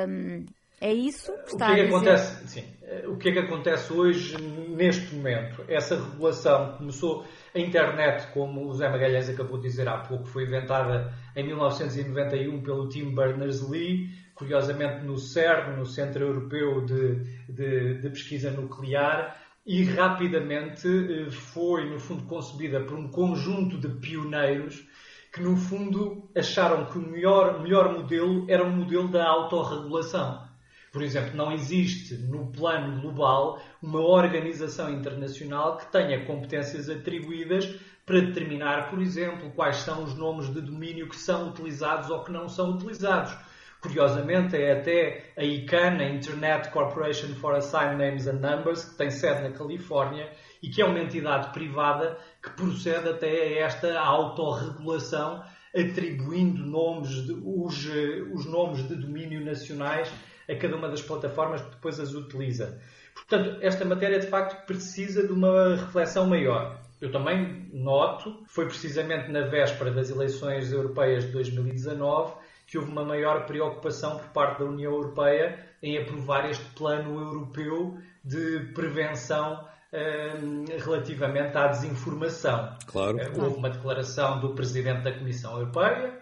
Hum, é isso que está o que é que acontece, sim, eh, O que é que acontece hoje, neste momento? Essa regulação começou a internet, como o Zé Magalhães acabou de dizer há pouco, foi inventada em 1991 pelo Tim Berners-Lee, curiosamente no CERN, no Centro Europeu de, de, de Pesquisa Nuclear, e rapidamente eh, foi, no fundo, concebida por um conjunto de pioneiros que, no fundo, acharam que o melhor, melhor modelo era o modelo da autorregulação. Por exemplo, não existe no plano global uma organização internacional que tenha competências atribuídas para determinar, por exemplo, quais são os nomes de domínio que são utilizados ou que não são utilizados. Curiosamente, é até a ICANN, a Internet Corporation for Assigned Names and Numbers, que tem sede na Califórnia e que é uma entidade privada que procede até a esta autorregulação, atribuindo nomes de, os, eh, os nomes de domínio nacionais a cada uma das plataformas que depois as utiliza. Portanto, esta matéria de facto precisa de uma reflexão maior. Eu também noto, foi precisamente na véspera das eleições europeias de 2019 que houve uma maior preocupação por parte da União Europeia em aprovar este plano europeu de prevenção eh, relativamente à desinformação. Claro. Eh, houve uma declaração do Presidente da Comissão Europeia,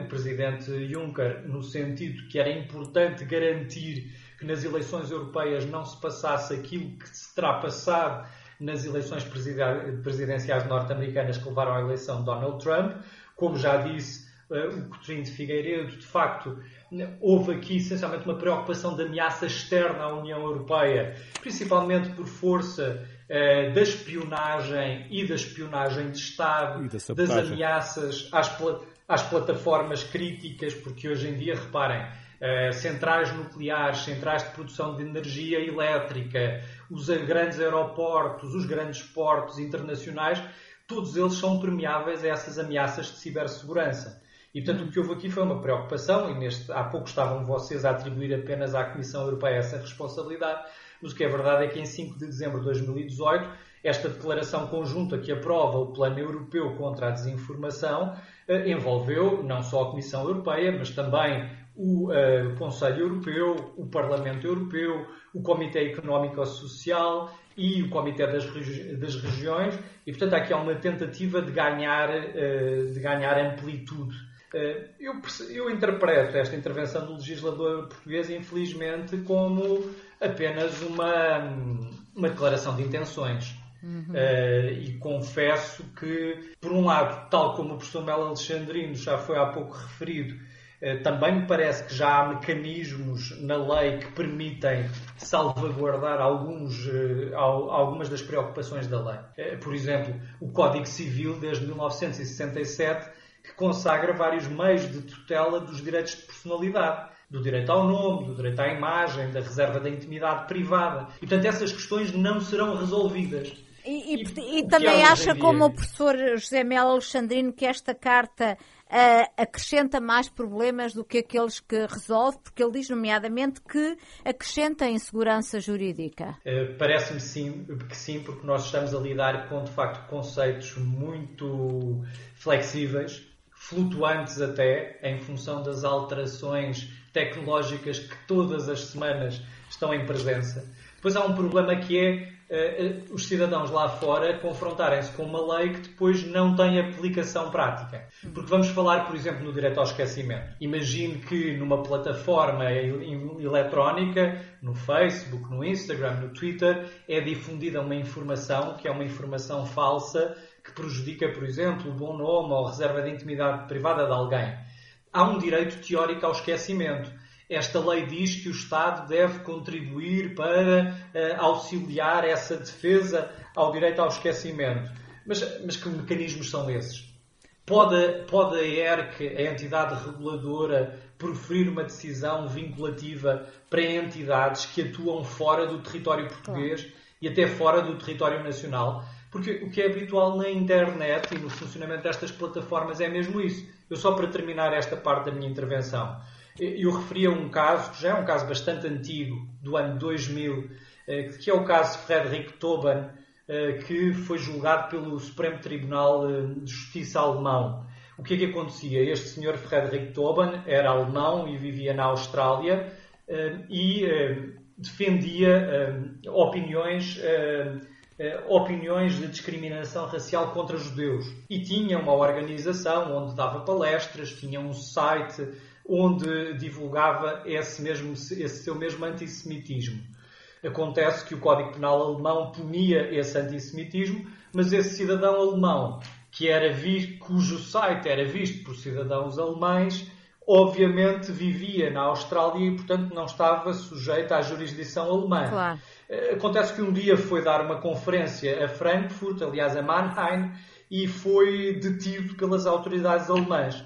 o presidente Juncker no sentido que era importante garantir que nas eleições europeias não se passasse aquilo que se terá passado nas eleições presidenciais norte-americanas que levaram à eleição de Donald Trump. Como já disse eh, o Coutinho de Figueiredo, de facto, houve aqui essencialmente uma preocupação de ameaça externa à União Europeia, principalmente por força eh, da espionagem e da espionagem de Estado, das ameaças às, às plataformas críticas, porque hoje em dia, reparem, uh, centrais nucleares, centrais de produção de energia elétrica, os grandes aeroportos, os grandes portos internacionais, todos eles são permeáveis a essas ameaças de cibersegurança. E, portanto, o que houve aqui foi uma preocupação, e neste, há pouco estavam vocês a atribuir apenas à Comissão Europeia essa responsabilidade, mas o que é verdade é que em 5 de dezembro de 2018, esta declaração conjunta que aprova o Plano Europeu contra a Desinformação eh, envolveu não só a Comissão Europeia, mas também o uh, Conselho Europeu, o Parlamento Europeu, o Comitê Económico Social e o Comitê das, Regi das Regiões, e portanto aqui há uma tentativa de ganhar, uh, de ganhar amplitude. Uh, eu, eu interpreto esta intervenção do legislador português, infelizmente, como apenas uma, uma declaração de intenções. Uhum. Uh, e confesso que, por um lado, tal como o professor Melo Alexandrino já foi há pouco referido, uh, também me parece que já há mecanismos na lei que permitem salvaguardar alguns, uh, algumas das preocupações da lei. por exemplo, o Código Civil, desde 1967, que consagra vários meios de tutela dos direitos de personalidade do direito ao nome, do direito à imagem, da reserva da intimidade privada. E, portanto, essas questões não serão resolvidas. E, e, e também acha, como o professor José Melo Alexandrino, que esta carta uh, acrescenta mais problemas do que aqueles que resolve, porque ele diz, nomeadamente, que acrescenta insegurança jurídica. Uh, Parece-me sim, que sim, porque nós estamos a lidar com, de facto, conceitos muito flexíveis, flutuantes até, em função das alterações tecnológicas que todas as semanas estão em presença. Depois há um problema que é uh, os cidadãos lá fora confrontarem-se com uma lei que depois não tem aplicação prática. Porque vamos falar, por exemplo, no direito ao esquecimento. Imagine que numa plataforma eletrónica, no Facebook, no Instagram, no Twitter, é difundida uma informação que é uma informação falsa que prejudica, por exemplo, o bom nome ou reserva de intimidade privada de alguém. Há um direito teórico ao esquecimento esta lei diz que o Estado deve contribuir para uh, auxiliar essa defesa ao direito ao esquecimento. Mas, mas que mecanismos são esses? Pode, pode a ERC, a entidade reguladora, proferir uma decisão vinculativa para entidades que atuam fora do território português claro. e até fora do território nacional? Porque o que é habitual na internet e no funcionamento destas plataformas é mesmo isso. Eu só para terminar esta parte da minha intervenção. Eu referia um caso, que já é um caso bastante antigo, do ano 2000, eh, que é o caso Frederick Toban, eh, que foi julgado pelo Supremo Tribunal eh, de Justiça alemão. O que é que acontecia? Este senhor Frederick Toban era alemão e vivia na Austrália e defendia opiniões opiniões de discriminação racial contra judeus. E tinha uma organização onde dava palestras, tinha um site onde divulgava esse, mesmo, esse seu mesmo antissemitismo. Acontece que o Código Penal alemão punia esse antissemitismo, mas esse cidadão alemão, que era visto, cujo site era visto por cidadãos alemães, obviamente vivia na Austrália e, portanto, não estava sujeito à jurisdição alemã. Claro. Eh, acontece que um dia foi dar uma conferência a Frankfurt, aliás a Mannheim, e foi detido pelas autoridades alemãs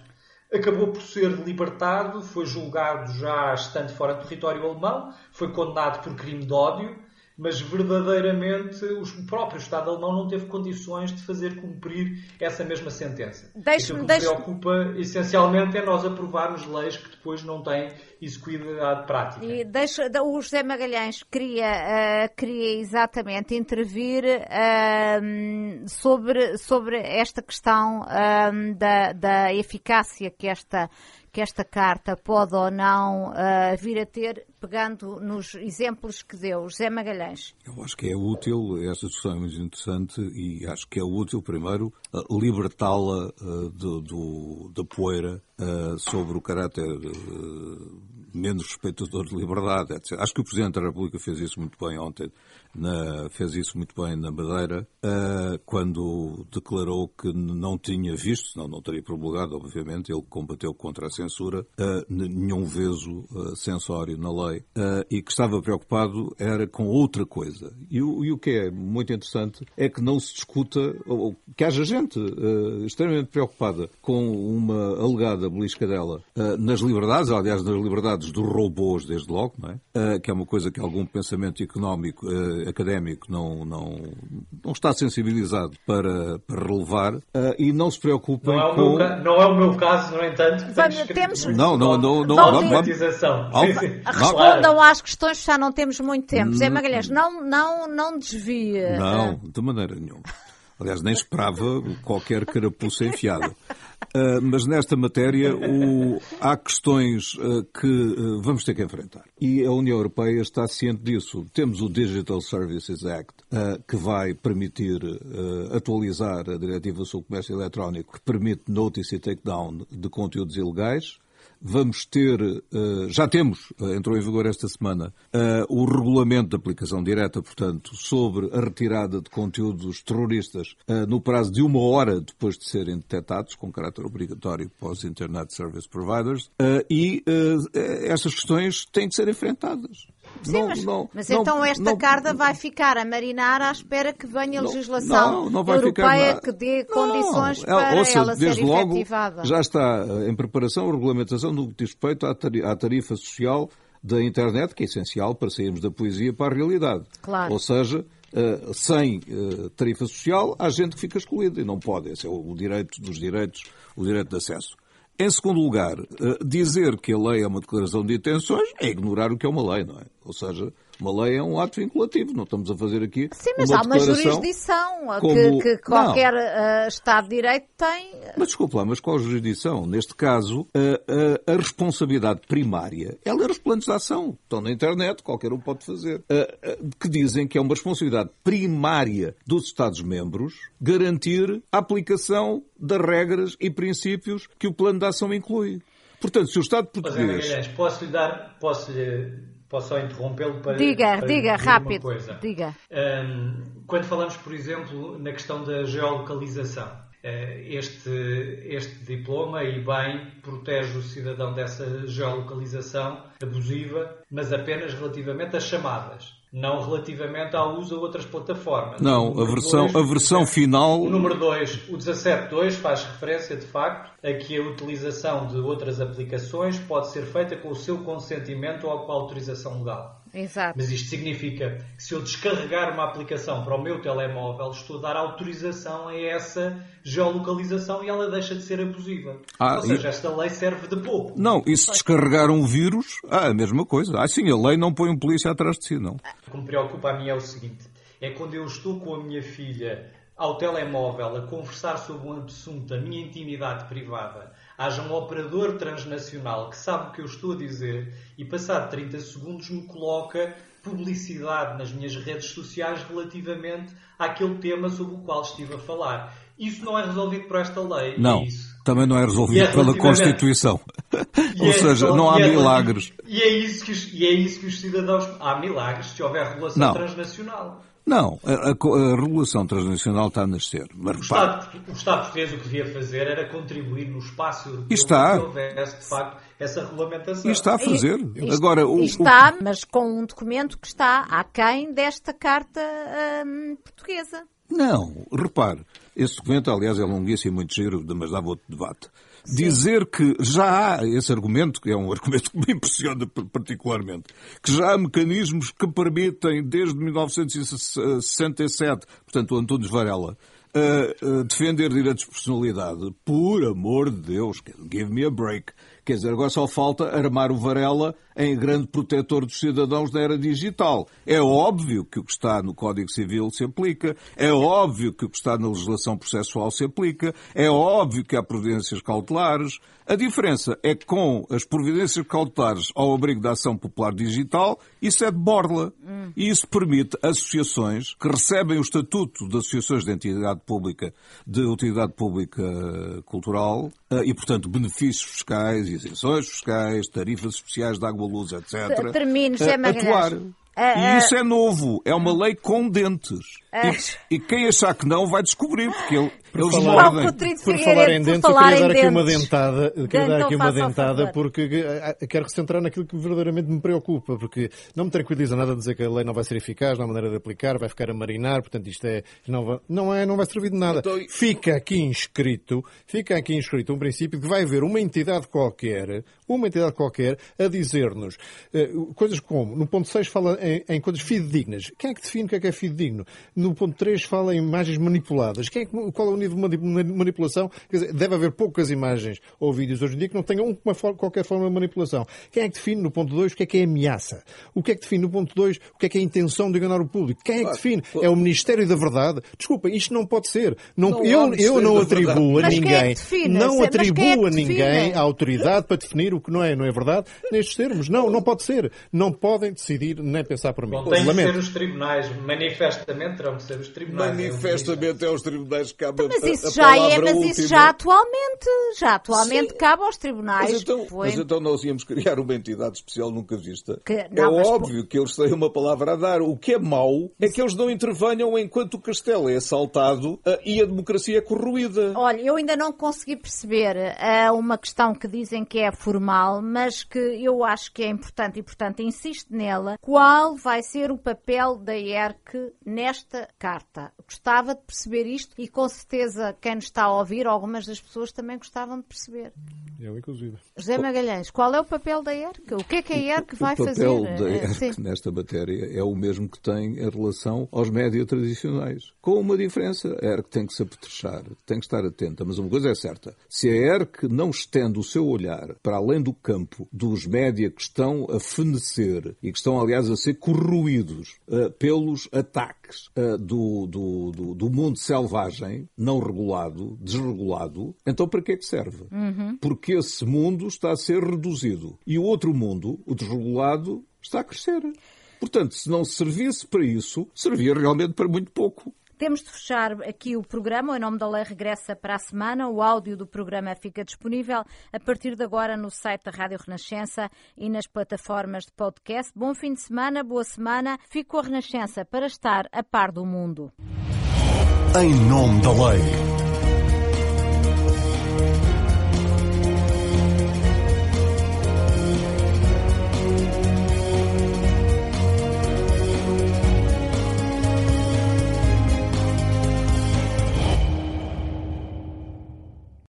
acabou por ser libertado, foi julgado já estando fora do território alemão, foi condenado por crime de ódio mas verdadeiramente o próprio Estado alemão não teve condições de fazer cumprir essa mesma sentença. Deixe-me, o que deixe preocupa essencialmente é nós aprovarmos leis que depois não têm execuibilidade prática. E deixa, o José Magalhães queria, uh, queria exatamente intervir uh, sobre, sobre esta questão uh, da, da eficácia que esta que esta carta pode ou não uh, vir a ter, pegando nos exemplos que deu José Magalhães? Eu acho que é útil, esta discussão é muito interessante e acho que é útil, primeiro, uh, libertá-la uh, da poeira sobre o caráter menos respeitador de liberdade, etc. Acho que o Presidente da República fez isso muito bem ontem, na, fez isso muito bem na Madeira, uh, quando declarou que não tinha visto, senão não teria promulgado, obviamente, ele combateu contra a censura, uh, nenhum veso uh, censório na lei, e que estava preocupado era com outra coisa. E e o, que é muito interessante é que não se discuta, ou, que haja gente extremamente preocupada com uma alegada beliscadela nas liberdades, aliás, nas liberdades dos robôs, desde logo, é? que é uma coisa que algum pensamento económico académico não, não, não está sensibilizado para, para relevar uh, e não se preocupa não é com... Meu, não é o meu caso, no entanto. Vamos, temos... Não, não, não. não, não, não Respondam às questões, já não temos muito tempo. Zé Magalhães, não, não, não desvie. Não, de maneira nenhuma. Aliás, nem esperava qualquer carapuça enfiada. Uh, mas nesta matéria o, há questões uh, que uh, vamos ter que enfrentar. E a União Europeia está ciente disso. Temos o Digital Services Act, que vai permitir atualizar a diretiva sobre o comércio eletrónico, que permite notice e takedown de conteúdos ilegais. Vamos ter, eh, já temos, eh, entrou em vigor esta semana, eh, o regulamento de aplicação direta, portanto, sobre a retirada de conteúdos terroristas no prazo de uma hora depois de serem detectados, com caráter obrigatório para os Internet Service Providers, e estas questões têm de ser enfrentadas. Sim, não, mas, não, mas não, então esta carta vai ficar a marinar à espera que venha a legislação europeia que dê condições para seja, ela desde ser logo, efetivada. Já está em preparação a regulamentação no que diz respeito à tarifa social da internet, que é essencial para sairmos da poesia para a realidade. Claro. Ou seja, uh, sem uh, tarifa social, há gente que fica excluída e não pode. Esse é o direito dos direitos, o direito de acesso. Em segundo lugar, dizer que a lei é uma declaração de intenções é ignorar o que é uma lei, não é? Ou seja, uma lei é um ato vinculativo, não estamos a fazer aqui. Sim, mas uma há uma jurisdição como... que, que, qualquer uh, Estado de Direito tem. Mas desculpa lá, mas qual jurisdição? Neste caso, a, a, a responsabilidade primária é ler os planos de ação. Estão na internet, qualquer um pode fazer. que dizem que é uma responsabilidade primária dos Estados-membros garantir a aplicação das regras e princípios que o plano de ação inclui. Portanto, se o Estado português. posso-lhe dar. Posso -lhe Posso só interrompê-lo para. Diga, para diga, rápido. Coisa. Diga. Um, quando falamos, por exemplo, na questão da geolocalização, uh, este, este diploma, e bem, protege o cidadão dessa geolocalização abusiva, mas apenas relativamente às chamadas não relativamente ao uso a outras plataformas. Não, a versão, dois, a versão final. O número 2, o 17.2, faz referência de facto a que a utilização de outras aplicações pode ser feita com o seu consentimento ou com a autorização legal. Exato. Mas isto significa que se eu descarregar uma aplicação para o meu telemóvel, estou a dar autorização a essa geolocalização e ela deixa de ser abusiva. Ah, Ou seja, e... esta lei serve de pouco. Não, e se descarregar um vírus, ah, a mesma coisa. Ah, sim, a lei não põe um polícia atrás de si, não. O que me preocupa a mim é o seguinte: é quando eu estou com a minha filha ao telemóvel a conversar sobre um assunto, a minha intimidade privada haja um operador transnacional que sabe o que eu estou a dizer e, passado 30 segundos, me coloca publicidade nas minhas redes sociais relativamente àquele tema sobre o qual estive a falar. Isso não é resolvido por esta lei. Não. É. Também não é resolvido é pela Constituição. Ou é seja, não há é milagres. E é, isso que os, e é isso que os cidadãos. Há milagres se houver regulação não. transnacional. Não, a, a, a, regulação transnacional está a nascer. Mas, o, Estado, o Estado português o que devia fazer era contribuir no espaço europeu está. que houvesse, de facto, essa regulamentação. E está a fazer. E, Agora, o, está, o... mas com um documento que está aquém desta Carta hum, Portuguesa. Não, repare, esse documento, aliás, é longuíssimo e muito giro, mas dava outro debate. Dizer que já há esse argumento, que é um argumento que me impressiona particularmente, que já há mecanismos que permitem, desde 1967, portanto, o Antunes Varela, uh, uh, defender direitos de personalidade, por amor de Deus, give me a break. Quer dizer, agora só falta armar o Varela em grande protetor dos cidadãos da era digital. É óbvio que o que está no Código Civil se aplica, é óbvio que o que está na legislação processual se aplica, é óbvio que há providências cautelares. A diferença é que com as providências cautelares ao abrigo da ação popular digital, isso é de borla. E isso permite associações que recebem o estatuto de associações de entidade pública, de utilidade pública cultural, eh, e, portanto, benefícios fiscais isenções fiscais, tarifas especiais de água, luz, etc. Termino, José Atuar. E isso é novo, é uma lei com dentes. E, e, quem achar que não vai descobrir, porque ele, por eles falar. Por falar em dentes, eu queria dar aqui uma dentada, queria dar aqui uma dentada porque eh, eh, quero recentrar naquilo que verdadeiramente me preocupa, porque não me tranquiliza nada dizer que a lei não vai ser eficaz na maneira de aplicar, vai ficar a marinar, portanto isto é, não vai, não, é, não vai servir de nada. Então, fica aqui inscrito, fica aqui inscrito um princípio que vai haver uma entidade qualquer, uma entidade qualquer, a dizer-nos uh, coisas como, no ponto 6 fala em, em coisas fidedignas. Quem é que define o que é que é fidedigno? No ponto 3 fala em imagens manipuladas. Quem é que, qual é o nível de manipulação? Quer dizer, deve haver poucas imagens ou vídeos hoje em dia que não tenham uma, qualquer forma de manipulação. Quem é que define no ponto 2 o que é que é ameaça? O que é que define no ponto 2 o que é que é a intenção de enganar o público? Quem é que define? É o Ministério da Verdade? Desculpa, isto não pode ser. Não, não eu, eu não atribuo a ninguém, é não atribuo é a ninguém a autoridade para definir o que não é, não é verdade, nestes termos. Não, não pode ser. Não podem decidir nem pensar por mim. Não tem que ser os tribunais. Manifestamente terão que ser os tribunais. Manifestamente é os tribunais que cabe Mas isso já é, mas última. isso já atualmente, já atualmente Sim. cabe aos tribunais. Mas então, Foi... mas então nós íamos criar uma entidade especial nunca vista. Que, é não, é óbvio que eles têm uma palavra a dar. O que é mau é que eles não intervenham enquanto o castelo é assaltado uh, e a democracia é corroída. Olha, eu ainda não consegui perceber uh, uma questão que dizem que é formal, mas que eu acho que é importante e, portanto, insisto nela. Qual vai ser o papel da ERC nesta carta? Gostava de perceber isto e, com certeza, quem nos está a ouvir, algumas das pessoas também gostavam de perceber. Eu, inclusive. José Magalhães, qual é o papel da ERC? O que é que a ERC vai fazer? O papel da ERC nesta matéria é o mesmo que tem em relação aos média tradicionais. Com uma diferença, a ERC tem que se apetrechar, tem que estar atenta, mas uma coisa é certa. Se a ERC não estende o seu olhar para além do campo dos média que estão a fenecer e que estão, aliás, a ser corroídos uh, pelos ataques uh, do, do, do, do, mundo selvagem, não regulado, desregulado, então para que é que serve? Uhum. Porque esse mundo está a ser reduzido. E o outro mundo, o desregulado, está a crescer. Portanto, se não servisse para isso, servia realmente para muito pouco. Temos de fechar aqui o programa. O Em Nome da Lei regressa para a semana. O áudio do programa fica disponível a partir de agora no site da Rádio Renascença e nas plataformas de podcast. Bom fim de semana, boa semana. Fico a Renascença para estar a par do mundo. Em Nome da Lei.